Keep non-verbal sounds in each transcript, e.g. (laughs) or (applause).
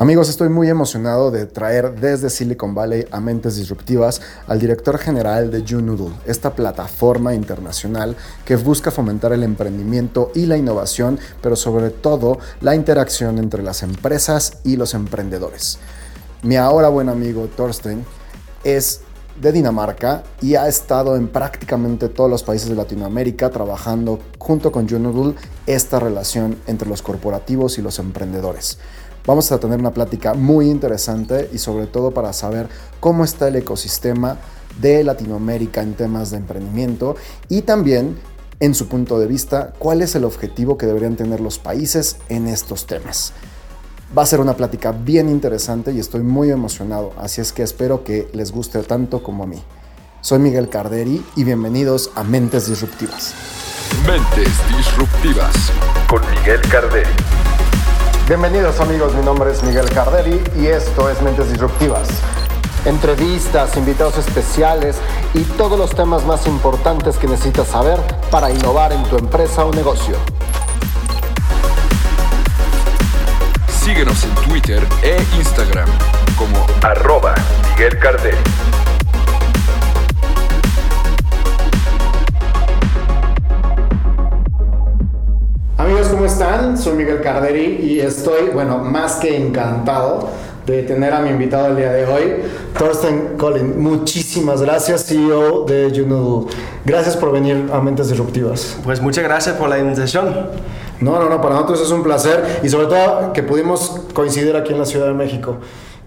Amigos, estoy muy emocionado de traer desde Silicon Valley a Mentes Disruptivas al director general de YouNoodle, esta plataforma internacional que busca fomentar el emprendimiento y la innovación, pero sobre todo la interacción entre las empresas y los emprendedores. Mi ahora buen amigo Thorsten es de Dinamarca y ha estado en prácticamente todos los países de Latinoamérica trabajando junto con YouNoodle esta relación entre los corporativos y los emprendedores. Vamos a tener una plática muy interesante y sobre todo para saber cómo está el ecosistema de Latinoamérica en temas de emprendimiento y también en su punto de vista cuál es el objetivo que deberían tener los países en estos temas. Va a ser una plática bien interesante y estoy muy emocionado, así es que espero que les guste tanto como a mí. Soy Miguel Carderi y bienvenidos a Mentes Disruptivas. Mentes Disruptivas con Miguel Carderi. Bienvenidos amigos, mi nombre es Miguel Carderi y esto es Mentes Disruptivas. Entrevistas, invitados especiales y todos los temas más importantes que necesitas saber para innovar en tu empresa o negocio. Síguenos en Twitter e Instagram como arroba Miguel Carderi. Están? Soy Miguel Carderi y estoy, bueno, más que encantado de tener a mi invitado el día de hoy, Thorsten Collin. Muchísimas gracias, CEO de YouNoodle. Gracias por venir a Mentes Disruptivas. Pues muchas gracias por la invitación. No, no, no, para nosotros es un placer y sobre todo que pudimos coincidir aquí en la Ciudad de México.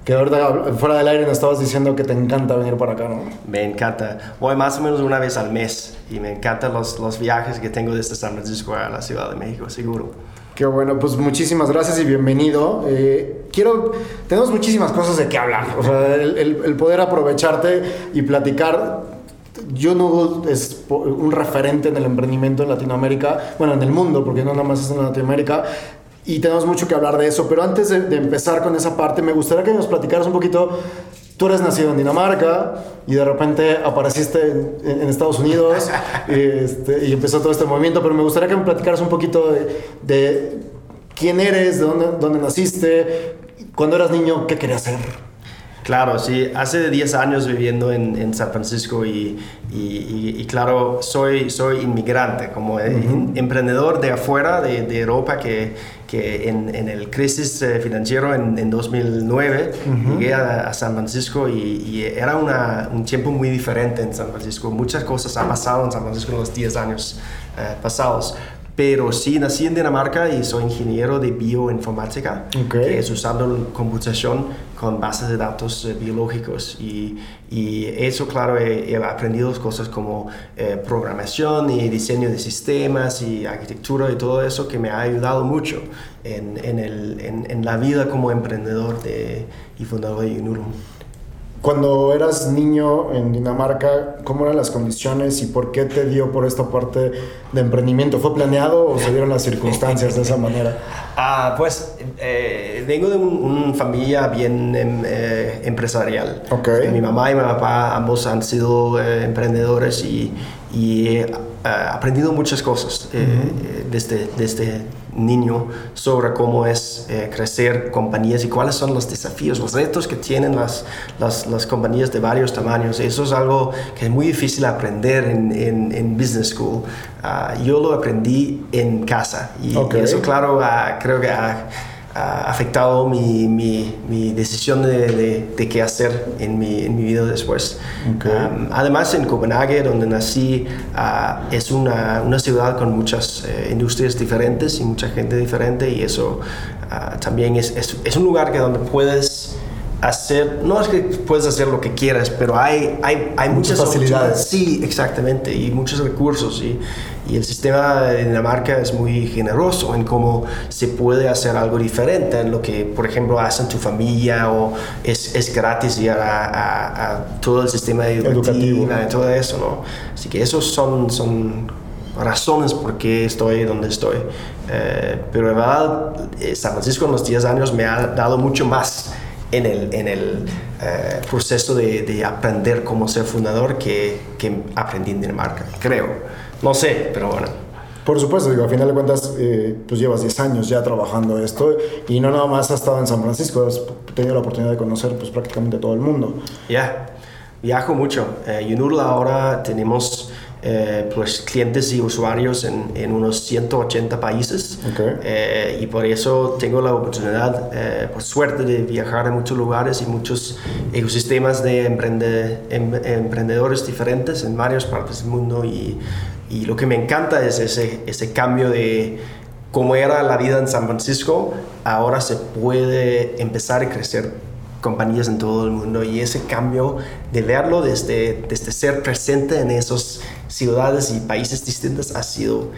Que ahorita fuera del aire nos estabas diciendo que te encanta venir para acá, ¿no? Me encanta. Voy más o menos una vez al mes y me encantan los, los viajes que tengo desde San Francisco a la Ciudad de México, seguro. Qué bueno, pues muchísimas gracias y bienvenido. Eh, quiero, tenemos muchísimas cosas de qué hablar. O sea, el, el, el poder aprovecharte y platicar. YouNoodle es un referente en el emprendimiento en Latinoamérica, bueno, en el mundo, porque no nada más es en Latinoamérica y tenemos mucho que hablar de eso. Pero antes de, de, empezar con esa parte, me gustaría que nos platicaras un poquito. Tú eres nacido en Dinamarca y de repente apareciste en, en Estados Unidos (laughs) este, y empezó todo este movimiento, pero me gustaría que me platicaras un poquito de, de quién eres, de dónde, dónde naciste, cuando eras niño, qué querías ser. Claro, sí, hace 10 años viviendo en, en San Francisco y, y, y, y, claro, soy, soy inmigrante, como uh -huh. emprendedor de afuera, de, de Europa, que, que en, en, el crisis eh, financiero en, en 2009 uh -huh. llegué a, a, San Francisco y, era una, un tiempo muy diferente en San Francisco. Muchas cosas han pasado en San Francisco en los 10 años eh, pasados. Pero sí, nací en Dinamarca y soy ingeniero de bioinformática, okay. que es usando computación con bases de datos eh, biológicos. Y, y, eso, claro, he, he aprendido cosas como eh, programación y diseño de sistemas y arquitectura y todo eso que me ha ayudado mucho en, en, el, en, en la vida como emprendedor de, y fundador de Unurum. Cuando eras niño en Dinamarca, ¿cómo eran las condiciones y por qué te dio por esta parte de emprendimiento? ¿Fue planeado o se dieron las circunstancias de esa manera? (laughs) Ah, pues eh, vengo de una un familia bien eh, empresarial. Okay. Mi mamá y mi papá ambos han sido eh, emprendedores y, y he aprendido muchas cosas uh -huh. desde, desde niño sobre cómo es eh, crecer compañías y cuáles son los desafíos, los retos que tienen las, las, las, compañías de varios tamaños. Eso es algo que es muy difícil aprender en, en, en business school. Uh, yo lo aprendí en casa y, okay. y eso, claro, uh, creo que ha ha afectado mi, mi, mi decisión de, de, de, qué hacer en mi, en mi vida después. Okay. Um, además, en Copenhague, donde nací, uh, es una, una, ciudad con muchas uh, industrias diferentes y mucha gente diferente y eso uh, también es, es, es, un lugar que donde puedes hacer, no es que puedes hacer lo que quieras, pero hay, hay, hay muchas, muchas facilidades. Sí, exactamente, y muchos recursos. Y, y el sistema de Dinamarca es muy generoso en cómo se puede hacer algo diferente en lo que, por ejemplo, hacen tu familia o es, es gratis ir a, a, a, todo el sistema educativo, y todo eso, ¿no? Así que esos son, son razones por qué estoy donde estoy. Eh, pero de verdad, San Francisco en los 10 años me ha dado mucho más en el, en el eh, proceso de, de, aprender cómo ser fundador que, que aprendí en Dinamarca, creo. No sé, pero bueno. Por supuesto, digo, a final de cuentas, eh, pues llevas 10 años ya trabajando esto y no nada más has estado en San Francisco, has tenido la oportunidad de conocer pues prácticamente todo el mundo. Ya, viajo mucho. Eh, ahora tenemos eh, pues, clientes y usuarios en, en unos 180 países. Eh, y por eso tengo la oportunidad, eh, por suerte, de viajar a muchos lugares y muchos ecosistemas de emprende, em, emprendedores diferentes en varias partes del mundo. Y, y lo que me encanta es ese, ese cambio de cómo era la vida en San Francisco, ahora se puede empezar a crecer compañías en todo el mundo y ese cambio de verlo desde, desde ser presente en esas ciudades y países distintos ha sido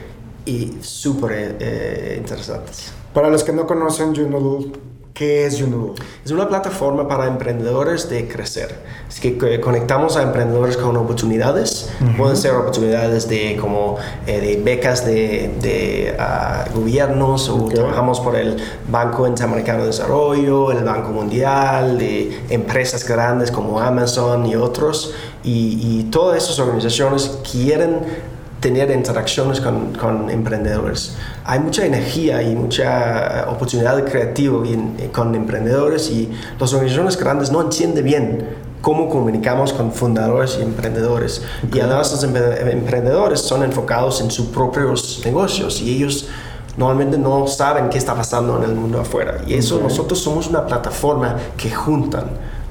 súper eh, interesante. Para los que no conocen YouNoodle, ¿Qué es YouNoodle? Es una plataforma para emprendedores de crecer. Es que conectamos a emprendedores con oportunidades. Pueden ser oportunidades de, como, eh, de becas de, de ah, gobiernos o trabajamos por el Banco Interamericano de Desarrollo, el Banco Mundial, de empresas grandes como Amazon y otros. Y, y todas esas organizaciones quieren tener interacciones con, con, emprendedores. Hay mucha energía y mucha eh, oportunidad creativa con emprendedores y las organizaciones grandes no entienden bien cómo comunicamos con fundadores y emprendedores. Y además los emprendedores son enfocados en sus propios negocios y ellos normalmente no saben qué está pasando en el mundo afuera. Y eso nosotros somos una plataforma que juntan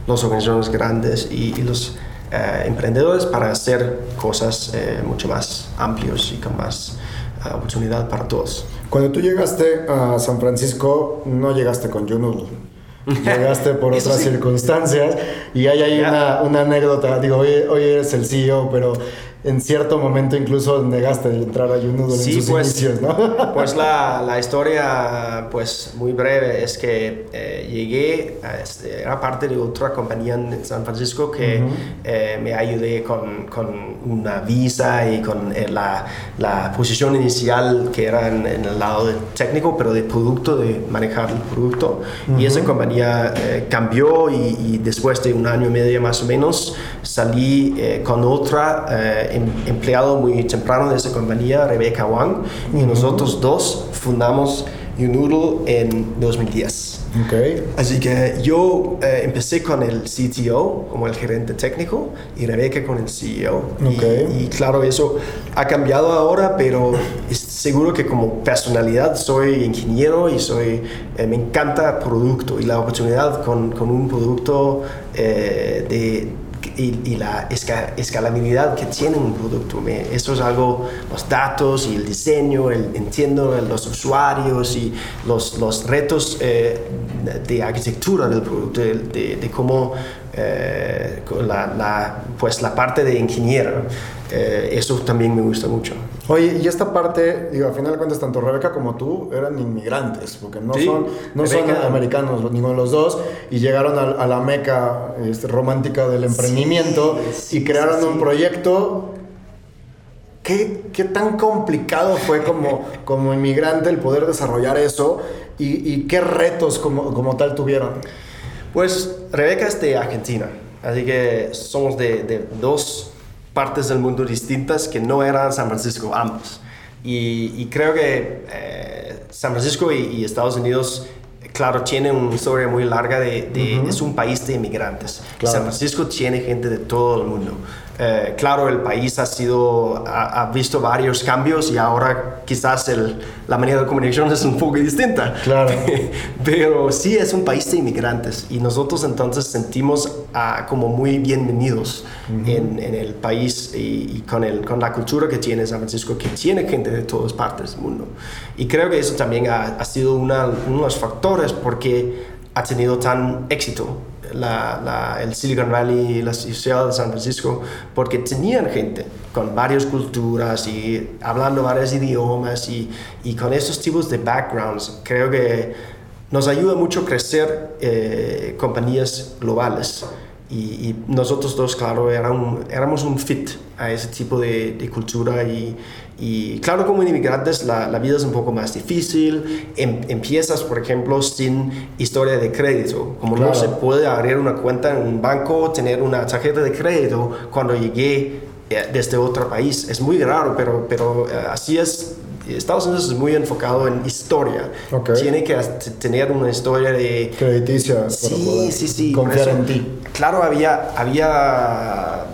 las organizaciones grandes y, y los eh, emprendedores para hacer cosas eh, mucho más amplios y con más eh, oportunidad para todos. Cuando tú llegaste a San Francisco, no llegaste con YouNoodle. (laughs) Llegaste por otras circunstancias y hay ahí una, una, anécdota. Digo, hoy, hoy eres el CEO, pero en cierto momento incluso negaste de entrar a YouNoodle en sus pues, inicios, ¿no? (laughs) Pues la, la, historia, pues muy breve, es que eh, llegué, a este, era parte de otra compañía en San Francisco que eh, me ayudé con, con, una visa y con eh, la, la, posición inicial que era en, el lado técnico, pero de producto, de manejar el producto. Y esa compañía cambió y, y, después de un año y medio más o menos salí con otra Em, empleado muy temprano de esa compañía, Rebecca Wang, y nosotros dos fundamos YouNoodle en 2010. Okay. Así que yo eh, empecé con el CTO como el gerente técnico y Rebecca con el CEO. Y, claro, eso ha cambiado ahora, pero es seguro que como personalidad soy ingeniero y soy, eh, me encanta producto y la oportunidad con, con un producto eh, de y, la escalabilidad que tiene un producto. Me, eso es algo, los datos y el diseño, el, entiendo los usuarios y los, los retos eh, de arquitectura del producto, de, de cómo eh, la, la, pues la parte de ingeniero. Eh, eso también me gusta mucho. Oye, y esta parte, digo, al final de cuentas, tanto Rebeca como tú eran inmigrantes, porque no son, no son americanos, ninguno de los dos, y llegaron a, la meca este, romántica del emprendimiento y crearon un proyecto. ¿Qué, ¿Qué, tan complicado fue como, (laughs) como inmigrante el poder desarrollar eso y, y qué retos como, como tal tuvieron? Pues Rebeca es de Argentina, así que somos de, de dos partes del mundo distintas que no eran San Francisco, ambos. Y, y creo que eh, San Francisco y, Estados Unidos, claro, tienen una historia muy larga de, de es un país de inmigrantes. San Francisco tiene gente de todo el mundo. Eh, claro, el país ha, sido, ha, visto varios cambios y ahora quizás el, la manera de comunicación es un poco distinta. Claro. (laughs) Pero sí es un país de inmigrantes y nosotros entonces sentimos ah, como muy bienvenidos en, en, el país y, con, el, con, la cultura que tiene San Francisco, que tiene gente de todas partes del mundo. Y creo que eso también ha, ha sido una, uno de los factores porque ha tenido tan éxito la, el Silicon Valley y la ciudad de San Francisco porque tenían gente con varias culturas y hablando varios idiomas y, y con esos tipos de backgrounds. Creo que nos ayuda mucho crecer eh, compañías globales. Y, nosotros dos, claro, éramos un fit a ese tipo de, de cultura y, y claro, como inmigrantes la, la, vida es un poco más difícil. Em, empiezas, por ejemplo, sin historia de crédito. Como no se puede abrir una cuenta en un banco, tener una tarjeta de crédito cuando llegué eh, desde otro país. Es muy raro, pero, pero eh, así es Estados Unidos es muy enfocado en historia. Tiene que tener una historia de Crediticia. para Sí, sí, sí. Confiar en ti. Claro, había, había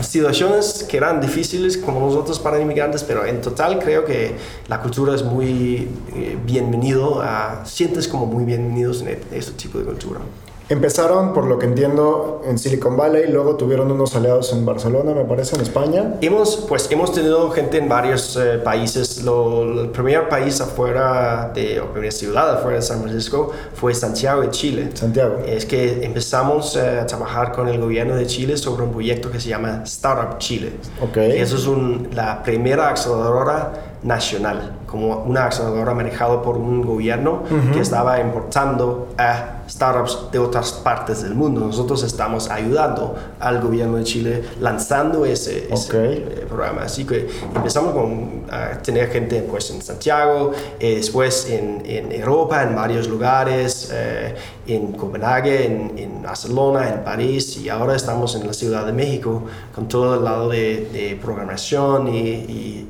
situaciones que eran difíciles como nosotros para inmigrantes, pero en total creo que la cultura es muy eh, bienvenido, a, sientes como muy bienvenidos en e- este tipo de cultura. Empezaron, por lo que entiendo, en Silicon Valley, luego tuvieron unos aliados en Barcelona, me parece, en España. Hemos, pues, hemos tenido gente en varios eh, países. Lo- el primer país afuera de, o primera ciudad afuera de San Francisco fue Santiago de Chile. Santiago. Es que empezamos eh, a trabajar con el gobierno de Chile sobre un proyecto que se llama Startup Chile. Ok. Y eso es un- la primera aceleradora nacional, como una aceleradora manejada por un gobierno que estaba importando a startups de otras partes del mundo. Nosotros estamos ayudando al gobierno de Chile lanzando ese, ese, Ok. eh, programa. Así que empezamos con a tener gente pues, en Santiago, eh, después en, en Europa, en varios lugares, eh, en Copenhague, en, en Barcelona, en París y ahora estamos en la Ciudad de México con todo el lado de, de programación y, y-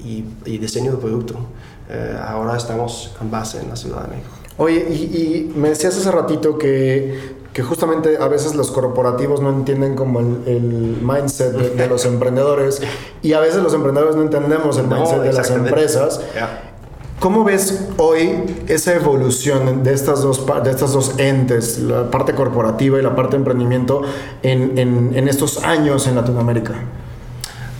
y- y diseño producto. Eh, ahora estamos con base en la Ciudad de México. Oye, y, y me decías hace ratito que, que justamente a veces los corporativos no entienden como el, el mindset de, de los (laughs) emprendedores y a veces los emprendedores no entendemos el No, mindset de las empresas. ¿Cómo ves hoy esa evolución de estas dos, de estas dos entes, la parte corporativa y la parte de emprendimiento, en, en- en estos años en Latinoamérica?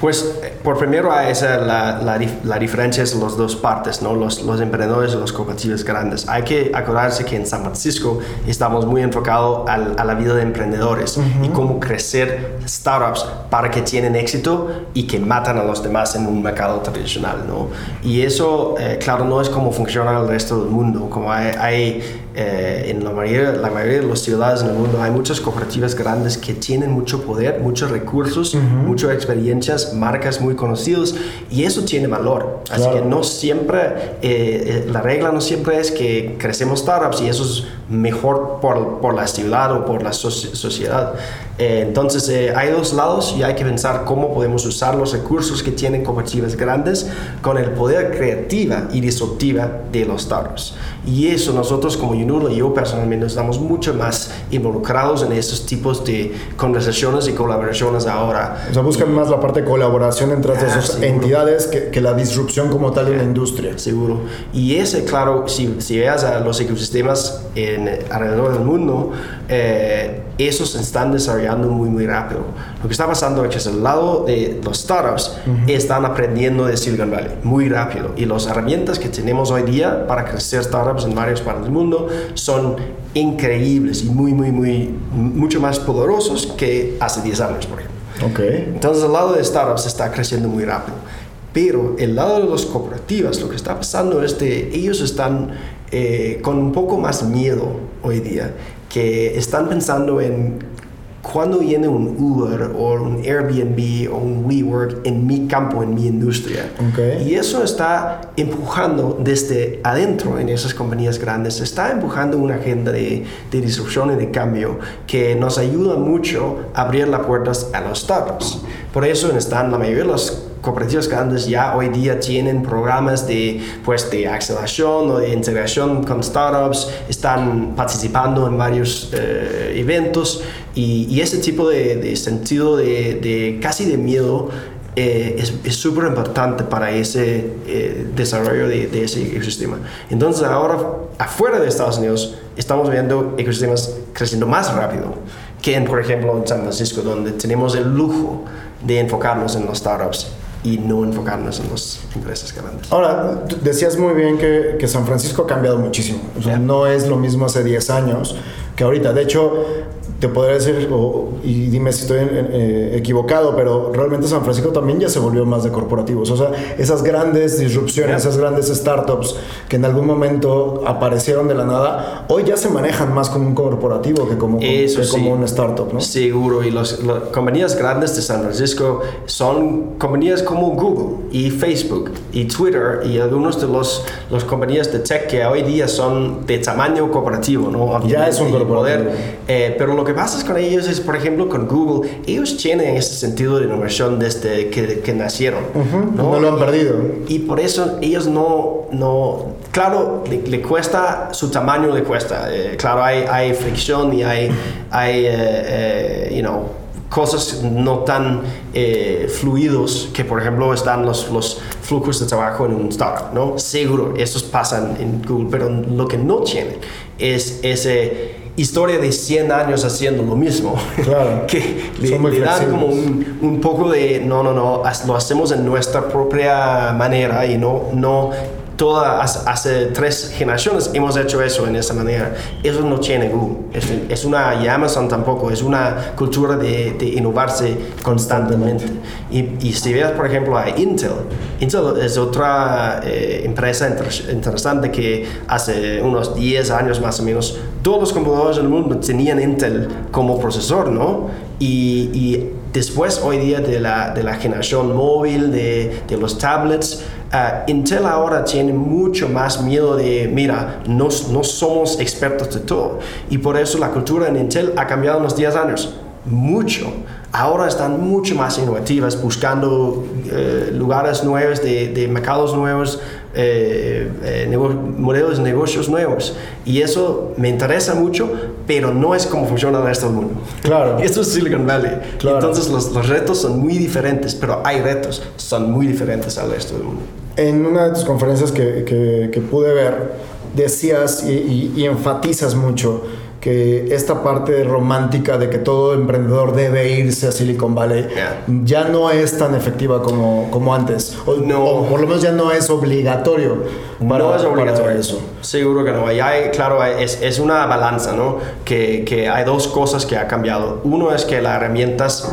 Pues eh, por primero a esa la, la, la diferencia es las dos partes, ¿no? los, los emprendedores y los cooperativos grandes. Hay que acordarse que en San Francisco estamos muy enfocados a la vida de emprendedores y cómo crecer startups para que tienen éxito y que matan a los demás en un mercado tradicional. ¿no? Y eso, eh, claro, no es como funciona el resto del mundo. Como hay, hay, eh, en la mayoría, la mayoría de las ciudades en el mundo hay muchas cooperativas grandes que tienen mucho poder, muchos recursos, muchas experiencias, marcas muy conocidas y eso tiene valor. Así Claro. que no siempre, eh, eh, la regla no siempre es que crecemos startups y eso es mejor por, por la ciudad o por la soci- sociedad. Eh, entonces eh, hay dos lados y hay que pensar cómo podemos usar los recursos que tienen cooperativas grandes con el poder creativa y disruptiva de los startups. Y eso nosotros como Unudo y yo personalmente estamos mucho más involucrados en esos tipos de conversaciones y colaboraciones ahora. O sea, buscan más la parte de colaboración entre Ah, seguro. entidades que, que la disrupción como tal de la industria. Seguro. Y ese, claro, si, si veas a los ecosistemas en, alrededor del mundo, eh, esos se están desarrollando muy, muy rápido. Lo que está pasando es que el lado de los startups están aprendiendo de Silicon Valley muy rápido. Y las herramientas que tenemos hoy día para crecer startups en varias partes del mundo son increíbles y muy, muy, muy, mucho más poderosos que hace 10 años, por ejemplo. Ok. Entonces el lado de startups está creciendo muy rápido. Pero el lado de las cooperativas, lo que está pasando es que ellos están eh, con un poco más miedo hoy día, que están pensando en cuándo viene un Uber o un Airbnb o un WeWork en mi campo, en mi industria. Y eso está empujando desde adentro en esas compañías grandes, está empujando una agenda de, de disrupción y de cambio que nos ayuda mucho a abrir las puertas a los startups. Por eso están la mayoría de los cooperativas grandes ya hoy día tienen programas de, pues, de aceleración o de integración con startups, están participando en varios eh, eventos y, y ese tipo de, de sentido de, de casi de miedo eh, es súper importante para ese eh, desarrollo de, de ese ecosistema. Entonces ahora afuera de Estados Unidos estamos viendo ecosistemas creciendo más rápido que en, por ejemplo, en San Francisco, donde tenemos el lujo de enfocarnos en los startups y no enfocarnos en las empresas grandes. Ahora, decías muy bien que, que San Francisco ha cambiado muchísimo. O sea, Ya. no es lo mismo hace 10 años que ahorita. De hecho, te podría decir, o- y dime si estoy eh, equivocado, pero realmente San Francisco también ya se volvió más de corporativos. O sea, esas grandes disrupciones, esas grandes startups que en algún momento aparecieron de la nada, hoy ya se manejan más como un corporativo que como, Eso que como sí. una startup, ¿no? Seguro, y las compañías grandes de San Francisco son compañías como Google y Facebook y Twitter y algunos de los las compañías de tech que hoy día son de tamaño cooperativo, ¿no? Ya es un corporativo. poder, eh, pero lo que pasa con ellos es, por ejemplo, con Google, ellos tienen ese sentido de innovación desde que, que nacieron. ¿no? lo han perdido. Y por eso ellos no, no claro, le, cuesta, su tamaño le cuesta. Eh, claro, hay, hay fricción y hay, hay eh, you know, cosas no tan eh, fluidos que por ejemplo están los, los flujos de trabajo en un startup, ¿no? Seguro, esos pasan en Google, pero lo que no tienen es ese historia de 100 años haciendo lo mismo. Claro. (laughs) que le, dan como un, un, poco de, no, no, no, lo hacemos en nuestra propia manera y no, no toda, hace tres generaciones hemos hecho eso en esa manera. Eso no tiene Google. Es, es una, y Amazon tampoco, es una cultura de, de innovarse constantemente. Y, y, si ves, por ejemplo, a Intel, Intel es otra eh, empresa interesante que hace unos 10 años más o menos, todos los computadores del mundo tenían Intel como procesor, ¿no? Y, después, hoy día, de la, de la generación móvil, de, de los tablets, Uh, Intel ahora tiene mucho más miedo de, mira, no, no somos expertos de todo. Y por eso la cultura en Intel ha cambiado en los 10 años. Mucho. Ahora están mucho más innovativas, buscando eh, lugares nuevos, de, de mercados nuevos, eh, eh, modelos de negocios nuevos. Y eso me interesa mucho, pero no es como funciona el resto del mundo. Claro. (laughs) Esto es Silicon Valley. Entonces los, los, retos son muy diferentes, pero hay retos, son muy diferentes al resto del mundo. En una de tus conferencias que, que, que pude ver, decías y, y, y enfatizas mucho que esta parte romántica de que todo emprendedor debe irse a Silicon Valley ya no es tan efectiva como, como antes. O, no. por lo menos ya no es obligatorio. Para, no es obligatorio eso. Seguro que no. Y hay, claro, es, es, una balanza, ¿no? Que, que hay dos cosas que ha cambiado. Uno es que las herramientas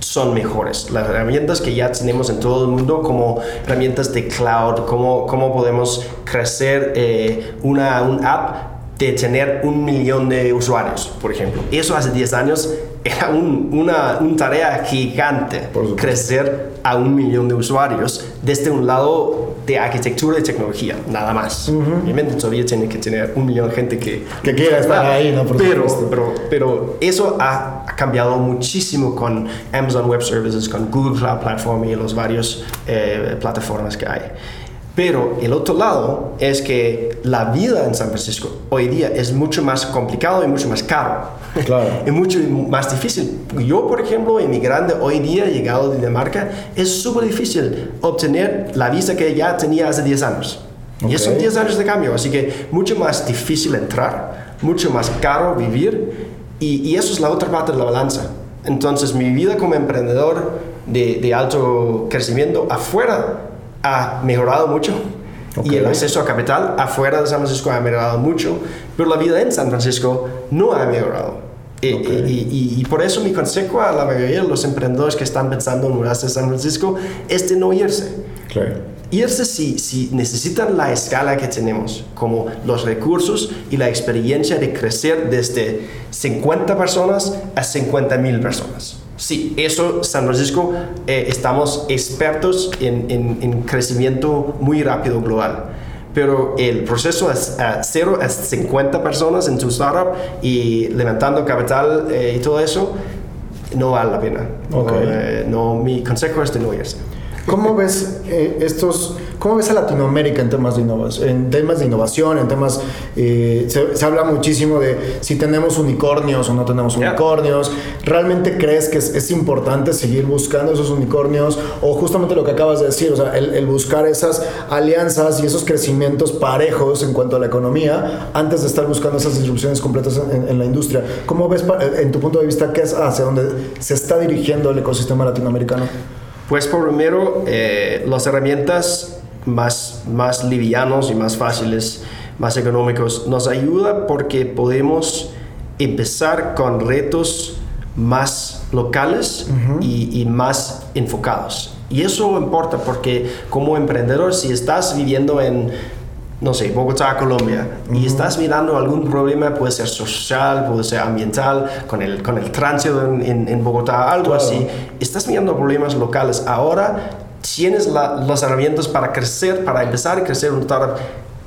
son mejores. Las herramientas que ya tenemos en todo el mundo, como herramientas de cloud, cómo, cómo podemos crecer eh, una un app de tener un millón de usuarios, por ejemplo. Eso hace 10 años era una, una, tarea gigante, crecer a un millón de usuarios desde un lado de arquitectura y tecnología, nada más. Obviamente todavía tiene que tener un millón de gente que... Que quiera estar ahí, ¿no? pero, pero, pero, eso ha cambiado muchísimo con Amazon Web Services, con Google Cloud Platform y los varios eh, plataformas que hay. Pero el otro lado es que la vida en San Francisco hoy día es mucho más complicado y mucho más caro. Claro. (laughs) es mucho más difícil. Yo, por ejemplo, inmigrante hoy día, llegado de Dinamarca, es súper difícil obtener la visa que ya tenía hace 10 años. Y son 10 años de cambio, así que mucho más difícil entrar, mucho más caro vivir, y, y eso es la otra parte de la balanza. Entonces, mi vida como emprendedor de, de alto crecimiento afuera ha mejorado mucho. Y el acceso a capital afuera de San Francisco ha mejorado mucho, pero la vida en San Francisco no ha mejorado. Y, y, por eso mi consejo a la mayoría de los emprendedores que están pensando en mudarse a San Francisco es de no irse. Claro. Irse si, si necesitan la escala que tenemos, como los recursos y la experiencia de crecer desde 50 personas a 50 mil personas. Sí, eso San Francisco eh, estamos expertos en, en, crecimiento muy rápido global. Pero el proceso es a 0 a 50 personas en tu startup y levantando capital eh, y todo eso, no vale la pena. Okay. No, mi consejo es de no irse. ¿Cómo ves eh, estos, cómo ves a Latinoamérica en temas de innovación, en temas de innovación, en temas, eh, se, habla muchísimo de si tenemos unicornios o no tenemos unicornios. ¿Realmente crees que es, importante seguir buscando esos unicornios o justamente lo que acabas de decir, o sea, el, buscar esas alianzas y esos crecimientos parejos en cuanto a la economía antes de estar buscando esas disrupciones completas en, en la industria? ¿Cómo ves en tu punto de vista qué es hacia dónde se está dirigiendo el ecosistema latinoamericano? Pues primero, eh, las herramientas más, más livianos y más fáciles, más económicos, nos ayuda porque podemos empezar con retos más locales y, y, más enfocados. Y eso importa porque como emprendedor, si estás viviendo en no sé, Bogotá, Colombia, y estás mirando algún problema, puede ser social, puede ser ambiental, con el, con el tránsito en, en, Bogotá, algo así, estás mirando problemas locales. Ahora tienes las herramientas para crecer, para empezar a crecer un startup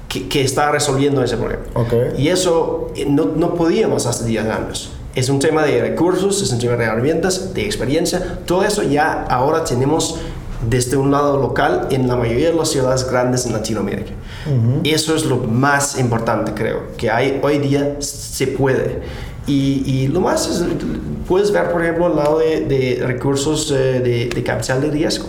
que, que está resolviendo ese problema. Okay. Y eso eh, no, no podíamos hace 10 años. Es un tema de recursos, es un tema de herramientas, de experiencia. Todo eso ya ahora tenemos desde un lado local en la mayoría de las ciudades grandes en Latinoamérica. Eso es lo más importante, creo, que hay hoy día se puede. Y, y lo más es, puedes ver, por ejemplo, el lado de, de recursos eh, de, de capital de riesgo.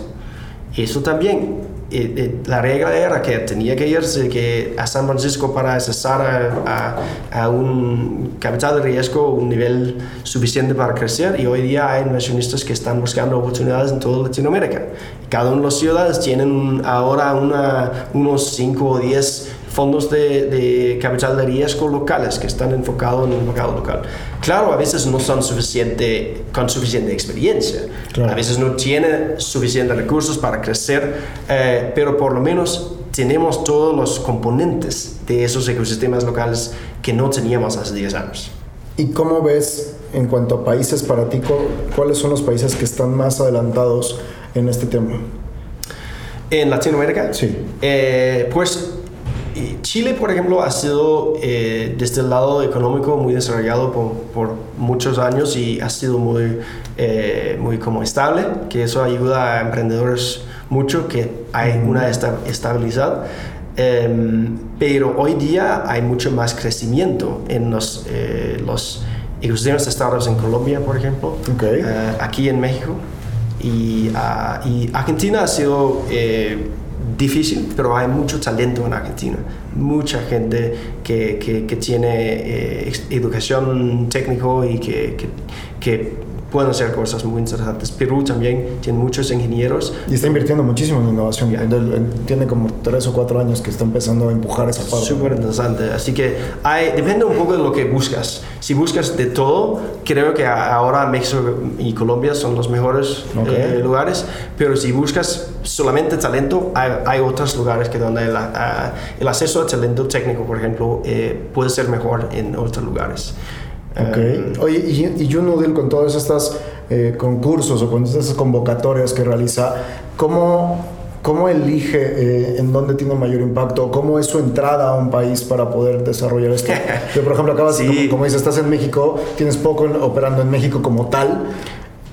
Eso también la regla era que tenía que irse que a San Francisco para accesar a, a, a, un capital de riesgo, un nivel suficiente para crecer y hoy día hay inversionistas que están buscando oportunidades en toda Latinoamérica. Cada una de las ciudades tienen ahora una, unos 5 o 10 fondos de, de, capital de riesgo locales que están enfocados en el mercado local. Claro, a veces no son suficiente, con suficiente experiencia, claro. a veces no tienen suficientes recursos para crecer, eh, pero por lo menos tenemos todos los componentes de esos ecosistemas locales que no teníamos hace 10 años. ¿Y cómo ves en cuanto a países para ti, cuáles son los países que están más adelantados en este tema? ¿En Latinoamérica? Sí. Eh, pues Chile, por ejemplo, ha sido eh, desde el lado económico muy desarrollado por, por, muchos años y ha sido muy, eh, muy como estable, que eso ayuda a emprendedores mucho, que hay una estabilidad. Eh, pero hoy día hay mucho más crecimiento en los, eh, los ecosistemas de startups en Colombia, por ejemplo, okay. aquí en México. Y, uh, y Argentina ha sido difícil, pero hay mucho talento en Argentina. Mucha gente que, que, que tiene eh, educación técnico y que, que pueden hacer cosas muy interesantes. Perú también tiene muchos ingenieros. Y está invirtiendo muchísimo en innovación. Yeah. Tiene como tres o cuatro años que está empezando a empujar esa parte. Súper interesante. Así que hay, depende un poco de lo que buscas. Si buscas de todo, creo que ahora México y Colombia son los mejores okay. eh, lugares. Pero si buscas solamente talento, hay, hay otros lugares que donde la, uh, el acceso a talento técnico, por ejemplo, eh, puede ser mejor en otros lugares. Okay. Oye, y, y con todos estos eh, concursos o con estas convocatorias que realiza, ¿cómo, cómo elige eh, en dónde tiene mayor impacto? ¿Cómo es su entrada a un país para poder desarrollar esto? (laughs) Yo, por ejemplo, acabas, sí. como, como dices, estás en México, tienes poco operando en México como tal,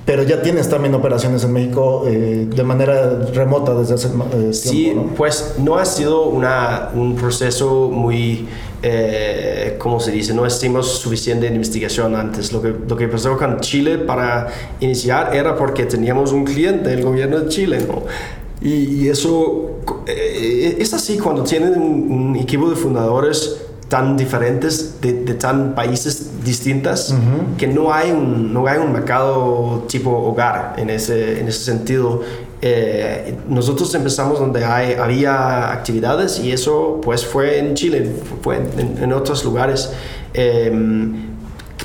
pero ya tienes también operaciones en México eh, de manera remota desde hace eh, tiempo. Sí, ¿no? pues no ha sido una, un proceso muy, eh, ¿cómo se dice? No hicimos suficiente investigación antes. Lo que, lo que pasó con Chile para iniciar era porque teníamos un cliente, el gobierno de Chile, ¿no? Y, y eso eh, es así cuando tienen un, un equipo de fundadores tan diferentes de, de tan países distintas uh -huh. que no hay un no hay un mercado tipo hogar en ese en ese sentido eh, nosotros empezamos donde hay, había actividades y eso pues fue en Chile fue en, en otros lugares eh,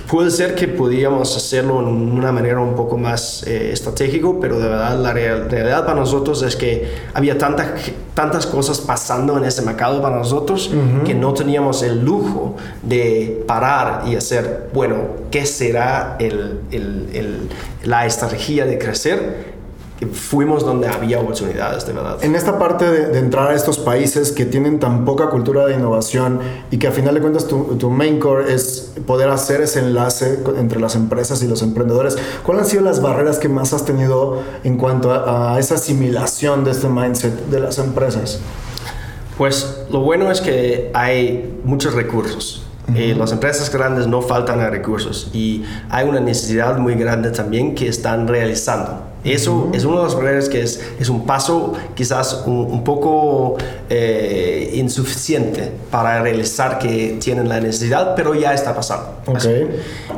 Puede ser que podíamos hacerlo en una manera un poco más eh, estratégico, pero de verdad la real, realidad para nosotros es que había tanta, tantas cosas pasando en ese mercado para nosotros uh -huh. que no teníamos el lujo de parar y hacer, bueno, ¿qué será el, el, el, la estrategia de crecer? Fuimos donde había oportunidades de verdad. En esta parte de, de, entrar a estos países que tienen tan poca cultura de innovación y que a final de cuentas tu, tu, main core es poder hacer ese enlace entre las empresas y los emprendedores, ¿cuáles han sido las barreras que más has tenido en cuanto a, a esa asimilación de este mindset de las empresas? Pues lo bueno es que hay muchos recursos. Eh, las empresas grandes no faltan a recursos y hay una necesidad muy grande también que están realizando. Eso uh -huh. es uno de los barreras que es, es un paso quizás un, un poco eh, insuficiente para realizar que tienen la necesidad, pero ya está pasando. Okay.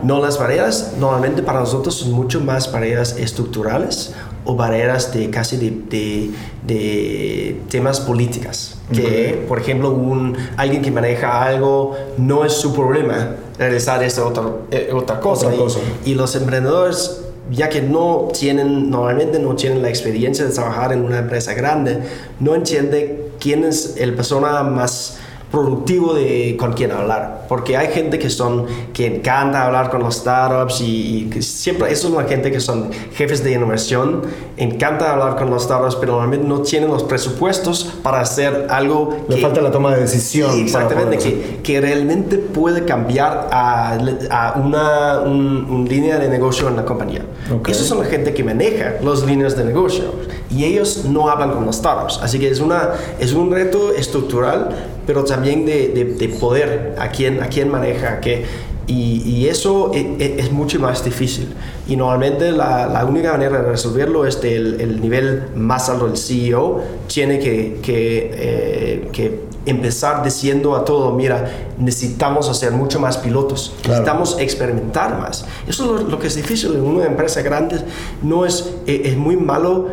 No las barreras normalmente para nosotros son mucho más barreras estructurales o barreras de casi de, de, de temas políticas. Que, okay. por ejemplo, un, alguien que maneja algo no es su problema realizar esta otra, eh, otra cosa. Otra cosa. Y, y los emprendedores ya que no tienen, normalmente no tienen la experiencia de trabajar en una empresa grande, no entiende quién es el persona más productivo de con quien hablar, porque hay gente que son que encanta hablar con los startups y, y siempre eso es la gente que son jefes de innovación, encanta hablar con los startups, pero normalmente no tienen los presupuestos para hacer algo. Le falta la toma de decisión. Sí, exactamente, que, que, realmente puede cambiar a, a una un, línea de negocio en la compañía. Okay. Esos son la gente que maneja las líneas de negocio y ellos no hablan con los startups, así que es una es un reto estructural pero también de, de, poder, a quién, a quién maneja, qué. Y, y, eso es, e, es, mucho más difícil. Y normalmente la, la única manera de resolverlo es del el nivel más alto del CEO. Tiene que, que, eh, que, empezar diciendo a todo, mira, necesitamos hacer mucho más pilotos, necesitamos experimentar más. Eso es lo, lo, que es difícil en una empresa grande. No es, e, es muy malo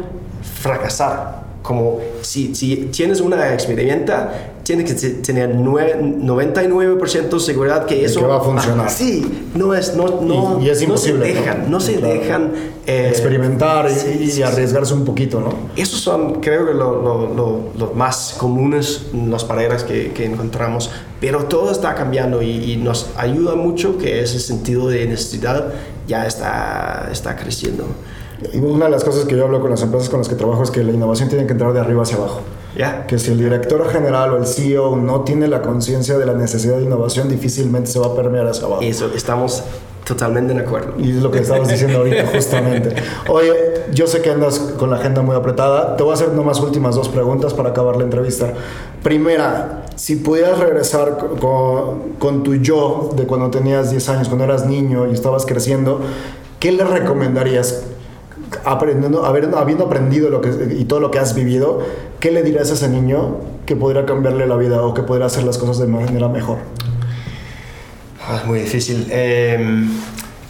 fracasar. Como si, si tienes una experimenta, tiene que tener 99% de seguridad que eso va a funcionar. sí, no es, no, no, y, es imposible, no se dejan, no, se dejan eh, experimentar y, arriesgarse un poquito, ¿no? Esos son, creo que, los lo, lo, más comunes, las barreras que, que, encontramos, pero todo está cambiando y, y, nos ayuda mucho que ese sentido de necesidad ya está, está creciendo. Y una de las cosas que yo hablo con las empresas con las que trabajo es que la innovación tiene que entrar de arriba hacia abajo. Que si el director general o el CEO no tiene la conciencia de la necesidad de innovación, difícilmente se va a permear hacia abajo. Eso, estamos totalmente de acuerdo. Y es lo que estabas diciendo ahorita, (laughs) justamente. Oye, yo sé que andas con la agenda muy apretada. Te voy a hacer nomás últimas dos preguntas para acabar la entrevista. Primera, si pudieras regresar con, con tu yo de cuando tenías 10 años, cuando eras niño y estabas creciendo, ¿qué le recomendarías? Aprendiendo, habiendo aprendido lo que, y todo lo que has vivido, ¿qué le dirías a ese niño que podría cambiarle la vida o que podría hacer las cosas de manera mejor? Ah, muy difícil. Em,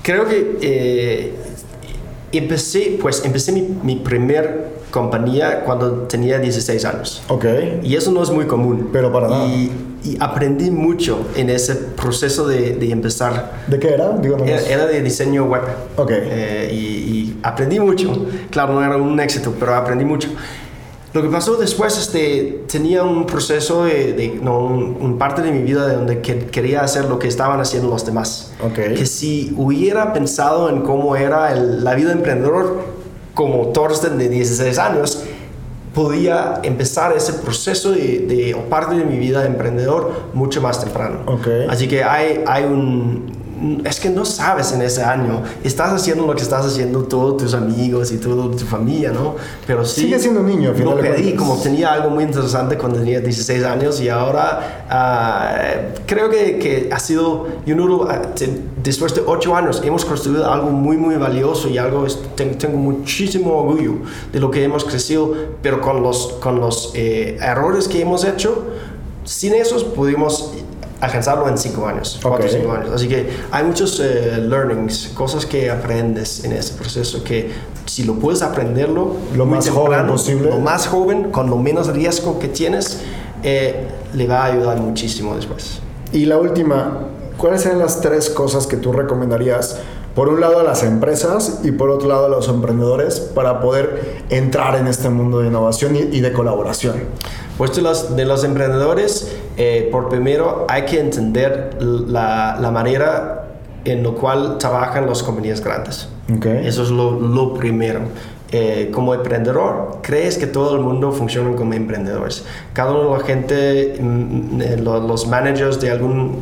creo que eh, empecé, pues empecé mi, mi primer compañía cuando tenía 16 años. Ok. Y eso no es muy común. Pero para nada. Y, y aprendí mucho en ese proceso de, de empezar. ¿De qué era? Era, era, de diseño web. Ok. Eh, y, y, aprendí mucho. Claro, no era un éxito, pero aprendí mucho. Lo que pasó después, este, tenía un proceso de, de no, un, un, parte de mi vida de donde que, quería hacer lo que estaban haciendo los demás. Okay. Que si hubiera pensado en cómo era el, la vida de emprendedor como Thorsten de 16 años, podía empezar ese proceso de, de, o parte de mi vida de emprendedor mucho más temprano. Okay. Así que hay, hay un, es que no sabes en ese año. Estás haciendo lo que estás haciendo todos tus amigos y toda tu familia, ¿no? Pero sí. Sigue siendo niño, Lo pedí, como tenía algo muy interesante cuando tenía 16 años y ahora uh, creo que, que, ha sido, you know, después de 8 años hemos construido algo muy, muy valioso y algo, tengo, tengo muchísimo orgullo de lo que hemos crecido, pero con los, con los eh, errores que hemos hecho, sin esos pudimos alcanzarlo en cinco años, cuatro cinco años. Así que hay muchos eh, learnings, cosas que aprendes en ese proceso que si lo puedes aprenderlo lo más temprano, joven posible, lo más joven, con lo menos riesgo que tienes, eh, le va a ayudar muchísimo después. Y la última, ¿cuáles serían las tres cosas que tú recomendarías? Por un lado a las empresas y por otro lado a los emprendedores para poder entrar en este mundo de innovación y, y de colaboración. Pues de los, de los emprendedores, eh, por primero hay que entender la, la, manera en la cual trabajan las compañías grandes. Okay. Eso es lo, lo primero. Eh, como emprendedor, crees que todo el mundo funciona como emprendedores. Cada uno de la gente, mm, eh, los managers de algún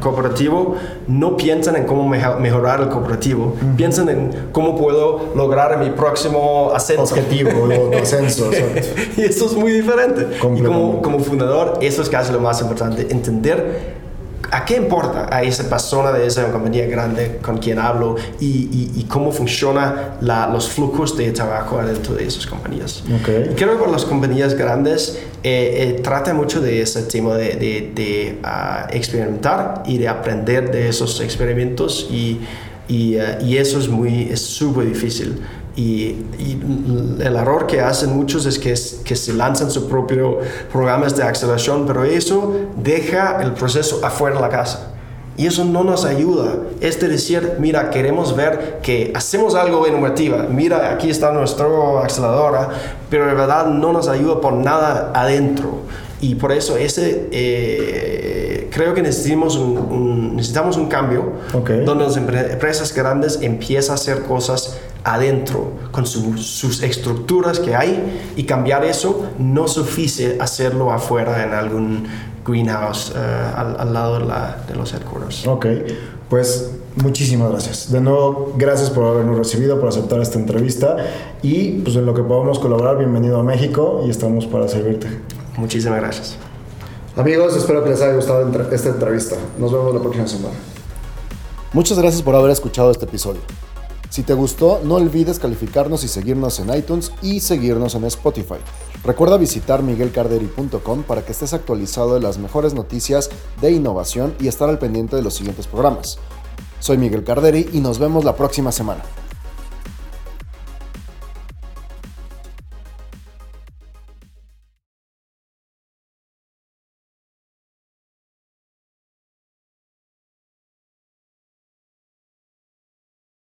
cooperativo no piensan en cómo mejorar el cooperativo, -huh. piensan en cómo puedo lograr mi próximo ascenso. Objetivo o (laughs) ascenso. y eso es muy diferente. Y como, como fundador, eso es casi lo más importante, entender ¿A qué importa a esa persona de esa compañía grande con quien hablo y, y, y cómo funcionan los flujos de trabajo dentro de esas compañías? Okay. Creo que las compañías grandes eh, eh, trata mucho de ese tema de, de, de uh, experimentar y de aprender de esos experimentos y, y, uh, y eso es muy es súper difícil. Y, y, el error que hacen muchos es que, que se lanzan sus propios programas de aceleración, pero eso deja el proceso afuera de la casa. Y eso no nos ayuda. Es de decir, mira, queremos ver que hacemos algo innovativo. Mira, aquí está nuestra aceleradora, pero de verdad no nos ayuda por nada adentro. Y por eso ese, eh, creo que necesitamos un, necesitamos un cambio donde las empresas grandes empiezan a hacer cosas adentro con sus estructuras que hay y cambiar eso no suficiente hacerlo afuera en algún greenhouse eh, al, lado de, de, los headquarters. Ok, pues muchísimas gracias. De nuevo, gracias por habernos recibido, por aceptar esta entrevista y pues en lo que podamos colaborar, bienvenido a México y estamos para servirte. Muchísimas gracias. Amigos, espero que les haya gustado esta entrevista. Nos vemos la próxima semana. Muchas gracias por haber escuchado este episodio. Si te gustó, no olvides calificarnos y seguirnos en iTunes y seguirnos en Spotify. Recuerda visitar miguelcarderi.com para que estés actualizado de las mejores noticias de innovación y estar al pendiente de los siguientes programas. Soy Miguel Carderi y nos vemos la próxima semana.